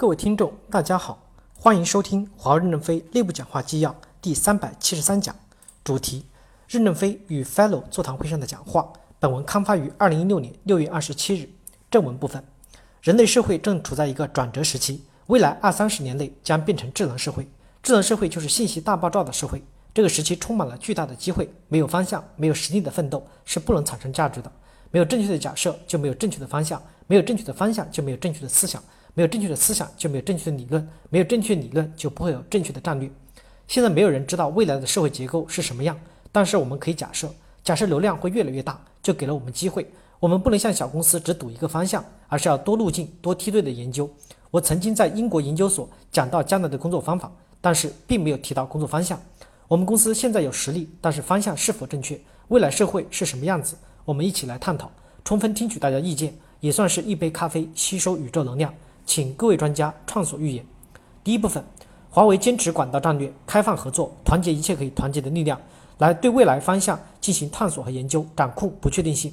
各位听众，大家好，欢迎收听华为任正非内部讲话纪要第三百七十三讲，主题：任正非与 Fellow 座谈会上的讲话。本文刊发于二零一六年六月二十七日。正文部分：人类社会正处在一个转折时期，未来二三十年内将变成智能社会。智能社会就是信息大爆炸的社会。这个时期充满了巨大的机会，没有方向，没有实力的奋斗是不能产生价值的。没有正确的假设，就没有正确的方向；没有正确的方向，就没有正确的思想。没有正确的思想，就没有正确的理论；没有正确理论，就不会有正确的战略。现在没有人知道未来的社会结构是什么样，但是我们可以假设，假设流量会越来越大，就给了我们机会。我们不能像小公司只赌一个方向，而是要多路径、多梯队的研究。我曾经在英国研究所讲到将来的工作方法，但是并没有提到工作方向。我们公司现在有实力，但是方向是否正确？未来社会是什么样子？我们一起来探讨，充分听取大家意见，也算是一杯咖啡，吸收宇宙能量。请各位专家畅所欲言。第一部分，华为坚持管道战略，开放合作，团结一切可以团结的力量，来对未来方向进行探索和研究，掌控不确定性。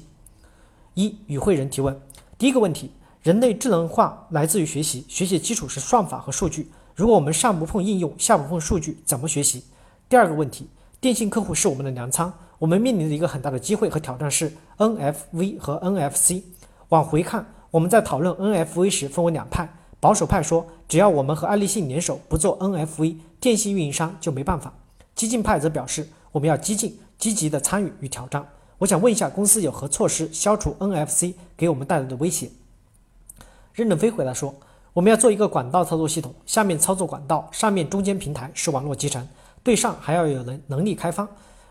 一与会人提问：第一个问题，人类智能化来自于学习，学习基础是算法和数据。如果我们上不碰应用，下不碰数据，怎么学习？第二个问题，电信客户是我们的粮仓，我们面临的一个很大的机会和挑战是 NFV 和 NFC。往回看。我们在讨论 NFV 时分为两派，保守派说只要我们和爱立信联手不做 NFV，电信运营商就没办法。激进派则表示我们要激进、积极的参与与挑战。我想问一下，公司有何措施消除 NFC 给我们带来的威胁？任正非回答说，我们要做一个管道操作系统，下面操作管道，上面中间平台是网络集成，对上还要有能能力开发，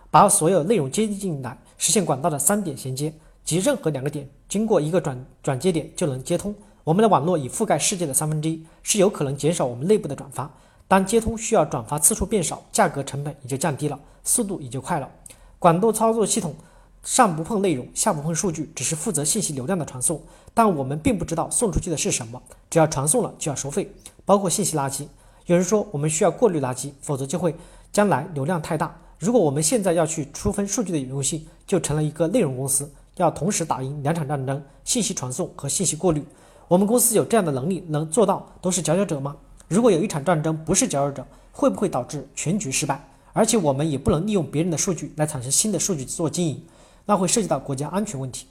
把所有内容接进来，实现管道的三点衔接。即任何两个点经过一个转转接点就能接通。我们的网络已覆盖世界的三分之一，是有可能减少我们内部的转发。当接通需要转发次数变少，价格成本也就降低了，速度也就快了。管道操作系统上不碰内容，下不碰数据，只是负责信息流量的传送。但我们并不知道送出去的是什么，只要传送了就要收费，包括信息垃圾。有人说我们需要过滤垃圾，否则就会将来流量太大。如果我们现在要去出分数据的有用性，就成了一个内容公司。要同时打赢两场战争：信息传送和信息过滤。我们公司有这样的能力，能做到都是佼佼者吗？如果有一场战争不是佼佼者，会不会导致全局失败？而且我们也不能利用别人的数据来产生新的数据做经营，那会涉及到国家安全问题。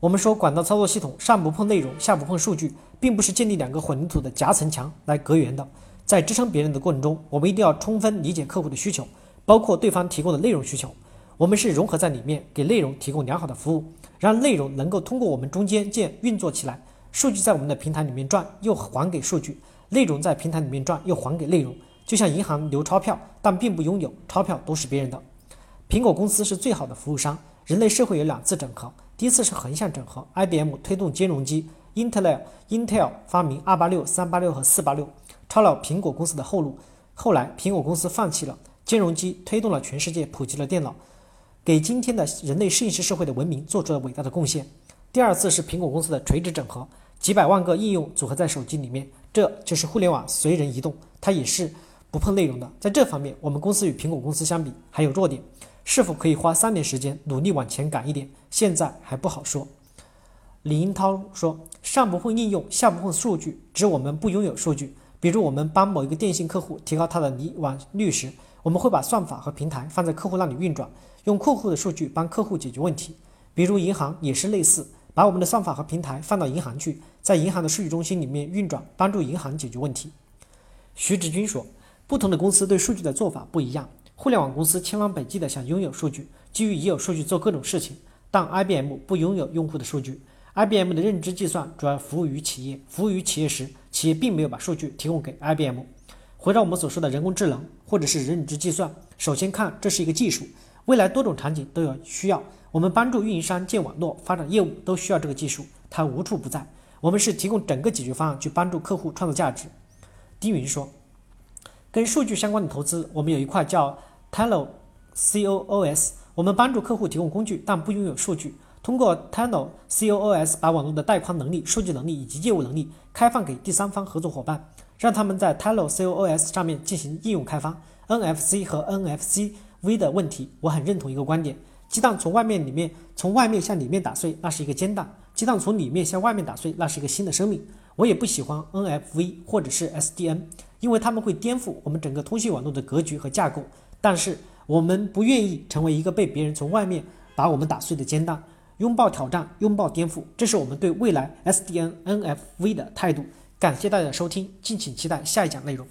我们说管道操作系统上不碰内容，下不碰数据，并不是建立两个混凝土的夹层墙来隔缘的。在支撑别人的过程中，我们一定要充分理解客户的需求，包括对方提供的内容需求。我们是融合在里面，给内容提供良好的服务，让内容能够通过我们中间件运作起来。数据在我们的平台里面转，又还给数据；内容在平台里面转，又还给内容。就像银行留钞票，但并不拥有钞票，都是别人的。苹果公司是最好的服务商。人类社会有两次整合，第一次是横向整合，IBM 推动兼容机，Intel Intel 发明二八六、三八六和四八六，抄了苹果公司的后路。后来苹果公司放弃了兼容机，推动了全世界普及了电脑。给今天的人类摄影师社会的文明做出了伟大的贡献。第二次是苹果公司的垂直整合，几百万个应用组合在手机里面，这就是互联网随人移动，它也是不碰内容的。在这方面，我们公司与苹果公司相比还有弱点，是否可以花三年时间努力往前赶一点？现在还不好说。李英涛说：“上不碰应用，下不碰数据，指我们不拥有数据。比如我们帮某一个电信客户提高他的离网率时，我们会把算法和平台放在客户那里运转。”用客户的数据帮客户解决问题，比如银行也是类似，把我们的算法和平台放到银行去，在银行的数据中心里面运转，帮助银行解决问题。徐志军说，不同的公司对数据的做法不一样。互联网公司千方百计的想拥有数据，基于已有数据做各种事情，但 IBM 不拥有用户的数据。IBM 的认知计算主要服务于企业，服务于企业时，企业并没有把数据提供给 IBM。回到我们所说的人工智能或者是认知计算，首先看这是一个技术。未来多种场景都有需要，我们帮助运营商建网络、发展业务都需要这个技术，它无处不在。我们是提供整个解决方案去帮助客户创造价值。丁云说，跟数据相关的投资，我们有一块叫 Telo COOS，我们帮助客户提供工具，但不拥有数据。通过 Telo COOS 把网络的带宽能力、数据能力以及业务能力开放给第三方合作伙伴，让他们在 Telo COOS 上面进行应用开发。NFC 和 NFC。V 的问题，我很认同一个观点：鸡蛋从外面里面从外面向里面打碎，那是一个煎蛋；鸡蛋从里面向外面打碎，那是一个新的生命。我也不喜欢 NFV 或者是 SDN，因为他们会颠覆我们整个通信网络的格局和架构。但是我们不愿意成为一个被别人从外面把我们打碎的煎蛋。拥抱挑战，拥抱颠覆，这是我们对未来 SDN NFV 的态度。感谢大家的收听，敬请期待下一讲内容。